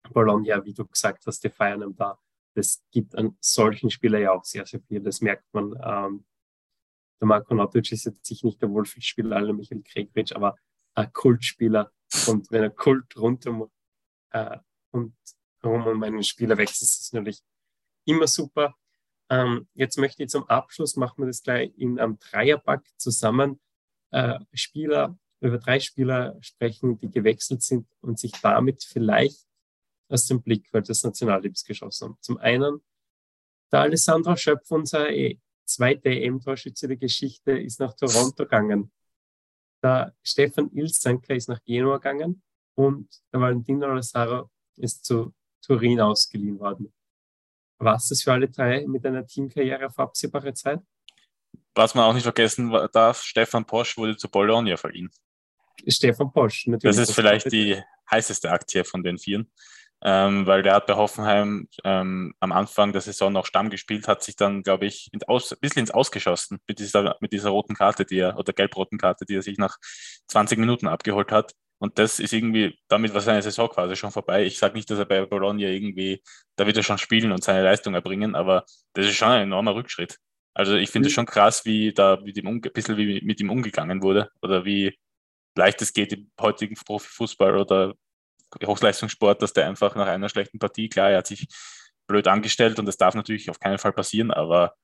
Bologna, wie du gesagt hast, die feiern ihm da. Das gibt an solchen Spielern ja auch sehr, sehr viel. Das merkt man. Ähm, der Marco Nautic ist jetzt sich nicht der Wohlfühlspieler aller Michael Kregwitsch, aber ein Kultspieler. Und wenn er Kult rundum äh, und rum um einen Spieler wächst, ist es natürlich immer super. Ähm, jetzt möchte ich zum Abschluss, machen wir das gleich in einem Dreierpack zusammen, äh, Spieler, über drei Spieler sprechen, die gewechselt sind und sich damit vielleicht aus dem Blickfeld des Nationalteams geschossen haben. Zum einen, der Alessandro Schöpf, unser e zweiter EM-Torschütze der Geschichte, ist nach Toronto gegangen. Der Stefan Ilsanker ist nach Genua gegangen und der Valentino Lazaro ist zu Turin ausgeliehen worden. Was ist für alle drei mit einer Teamkarriere auf absehbare Zeit? Was man auch nicht vergessen darf, Stefan Posch wurde zu Bologna verliehen. Stefan Posch, natürlich. Das ist vielleicht die heißeste Aktie von den Vieren ähm, weil der hat bei Hoffenheim ähm, am Anfang der Saison noch Stamm gespielt, hat sich dann, glaube ich, ein bisschen ins Ausgeschossen mit dieser, mit dieser roten Karte, die er, oder gelb-roten Karte, die er sich nach 20 Minuten abgeholt hat. Und das ist irgendwie, damit war seine Saison quasi schon vorbei. Ich sage nicht, dass er bei Bologna irgendwie, da wird er schon spielen und seine Leistung erbringen, aber das ist schon ein enormer Rückschritt. Also ich finde es schon krass, wie da mit ihm, ein bisschen wie mit ihm umgegangen wurde oder wie leicht es geht im heutigen Profifußball oder Hochleistungssport, dass der einfach nach einer schlechten Partie, klar, er hat sich blöd angestellt und das darf natürlich auf keinen Fall passieren, aber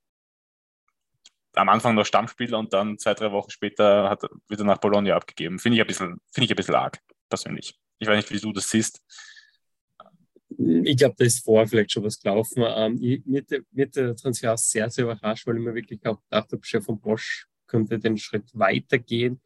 am Anfang noch Stammspieler und dann zwei, drei Wochen später hat, wird er nach Bologna abgegeben. Finde ich, ein bisschen, ich ein bisschen arg, persönlich. Ich weiß nicht, wie du das siehst. Ich glaube, da ist vorher vielleicht schon was gelaufen. Ähm, ich, mir, mir der Transfer sehr, sehr überrascht, weil ich mir wirklich auch gedacht habe, Chef von Bosch könnte den Schritt weitergehen.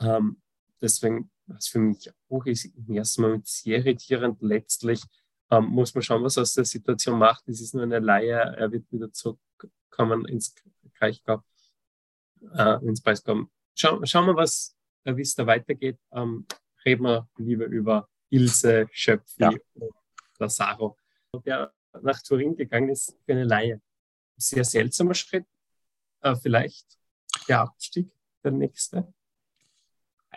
Ähm, deswegen, was für mich auch ist, im ersten Mal sehr irritierend, letztlich ähm, muss man schauen, was aus der Situation macht. Es ist nur eine Leihe, er wird wieder zurückkommen ins Kraichgau, äh, ins Breisgau. Schau, schauen wir, was, äh, wie es da weitergeht. Ähm, reden wir lieber über Ilse, Schöpfi ja. und Lazaro, der nach Turin gegangen ist für eine Laie. Sehr seltsamer Schritt. Äh, vielleicht der Abstieg, der nächste.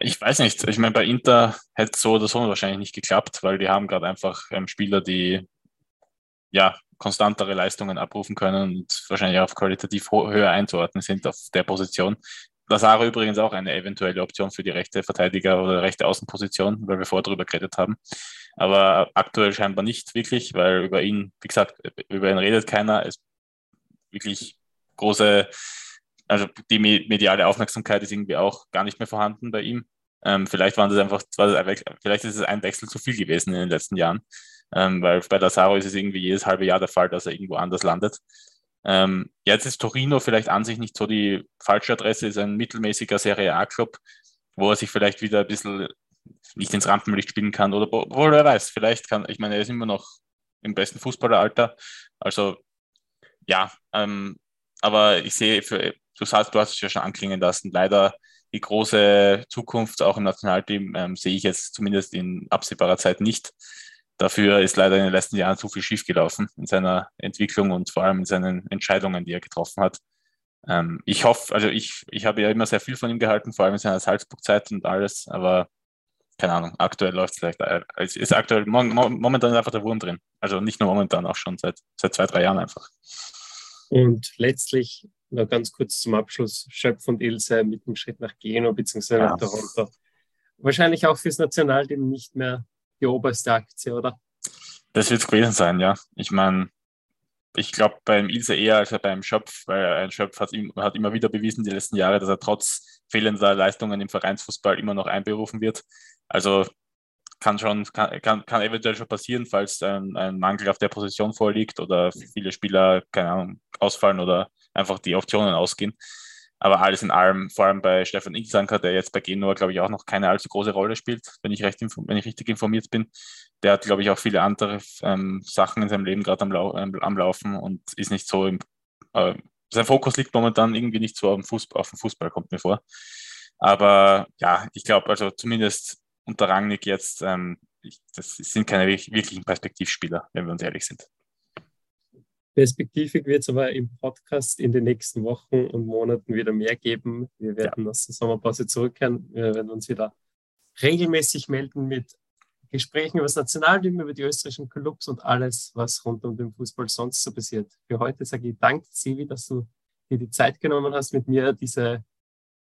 Ich weiß nicht. Ich meine, bei Inter hätte so oder so wahrscheinlich nicht geklappt, weil die haben gerade einfach ähm, Spieler, die ja konstantere Leistungen abrufen können und wahrscheinlich auch qualitativ höher einzuordnen sind auf der Position. Lazaro übrigens auch eine eventuelle Option für die rechte Verteidiger oder rechte Außenposition, weil wir vorher darüber geredet haben. Aber aktuell scheinbar nicht wirklich, weil über ihn, wie gesagt, über ihn redet keiner. Es wirklich große, also die mediale Aufmerksamkeit ist irgendwie auch gar nicht mehr vorhanden bei ihm. Ähm, vielleicht waren das einfach, vielleicht ist es ein Wechsel zu viel gewesen in den letzten Jahren, ähm, weil bei Lazaro ist es irgendwie jedes halbe Jahr der Fall, dass er irgendwo anders landet. Ähm, jetzt ist Torino vielleicht an sich nicht so die falsche Adresse, ist ein mittelmäßiger Serie A-Club, wo er sich vielleicht wieder ein bisschen nicht ins Rampenlicht spielen kann oder wohl wer weiß, vielleicht kann, ich meine, er ist immer noch im besten Fußballeralter, also ja, ähm, aber ich sehe, für, du, hast, du hast es ja schon anklingen lassen, leider die große Zukunft auch im Nationalteam ähm, sehe ich jetzt zumindest in absehbarer Zeit nicht. Dafür ist leider in den letzten Jahren zu viel schiefgelaufen in seiner Entwicklung und vor allem in seinen Entscheidungen, die er getroffen hat. Ähm, ich hoffe, also ich, ich habe ja immer sehr viel von ihm gehalten, vor allem in seiner Salzburg-Zeit und alles, aber keine Ahnung, aktuell läuft es vielleicht, äh, es ist aktuell momentan einfach der Wurm drin. Also nicht nur momentan, auch schon seit, seit zwei, drei Jahren einfach. Und letztlich noch ganz kurz zum Abschluss, Schöpf und Ilse mit dem Schritt nach Geno bzw. Nach Toronto. Wahrscheinlich auch fürs Nationalteam nicht mehr die oberste Aktie, oder? Das wird es gewesen sein, ja. Ich meine, ich glaube beim Ilse eher als beim Schöpf, weil ein Schöpf hat, hat, immer wieder bewiesen die letzten Jahre, dass er trotz fehlender Leistungen im Vereinsfußball immer noch einberufen wird. Also kann schon, kann, kann, kann eventuell schon passieren, falls ein, ein, Mangel auf der Position vorliegt oder viele Spieler, keine Ahnung, ausfallen oder einfach die Optionen ausgehen. Aber alles in allem, vor allem bei Stefan Ilsanker, der jetzt bei Genua, glaube ich, auch noch keine allzu große Rolle spielt, wenn ich, recht, wenn ich richtig informiert bin. Der hat, glaube ich, auch viele andere ähm, Sachen in seinem Leben gerade am, Lau ähm, am, Laufen und ist nicht so im, äh, sein Fokus liegt momentan irgendwie nicht so auf dem Fußball, auf dem Fußball kommt mir vor. Aber ja, ich glaube, also zumindest unter Rangnick jetzt, ähm, ich, das sind keine wirklichen Perspektivspieler, wenn wir uns ehrlich sind. Perspektivig wird es aber im Podcast in den nächsten Wochen und Monaten wieder mehr geben. Wir werden ja. aus der Sommerpause zurückkehren. Wir werden uns wieder regelmäßig melden mit Gesprächen über das Nationalteam, über die österreichischen Clubs und alles, was rund um den Fußball sonst so passiert. Für heute sage ich Dank, Sevi, dass du dir die Zeit genommen hast, mit mir diese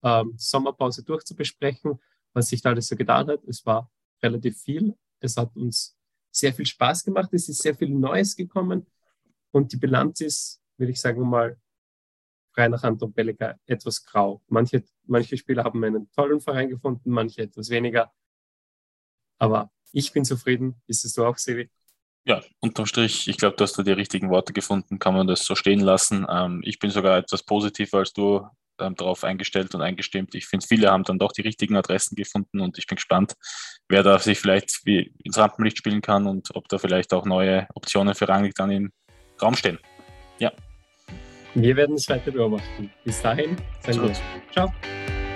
ähm, Sommerpause durchzubesprechen, was sich da alles so getan hat. Es war relativ viel. Es hat uns sehr viel Spaß gemacht. Es ist sehr viel Neues gekommen. Und die Bilanz ist, würde ich sagen mal, frei nach Anton Belliger etwas grau. Manche, manche Spieler haben einen tollen Verein gefunden, manche etwas weniger. Aber ich bin zufrieden. Ist es du auch, Sevi? Ja, unterm Strich, ich glaube, du hast da die richtigen Worte gefunden, kann man das so stehen lassen. Ähm, ich bin sogar etwas positiver als du ähm, darauf eingestellt und eingestimmt. Ich finde, viele haben dann doch die richtigen Adressen gefunden und ich bin gespannt, wer da sich vielleicht ins Rampenlicht spielen kann und ob da vielleicht auch neue Optionen für Rangnick dann im Raum stehen. Ja. Wir werden es weiter beobachten. Bis dahin, sein gut. Ciao.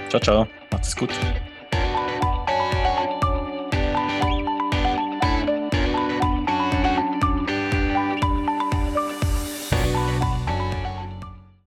Ciao, ciao. Macht es gut.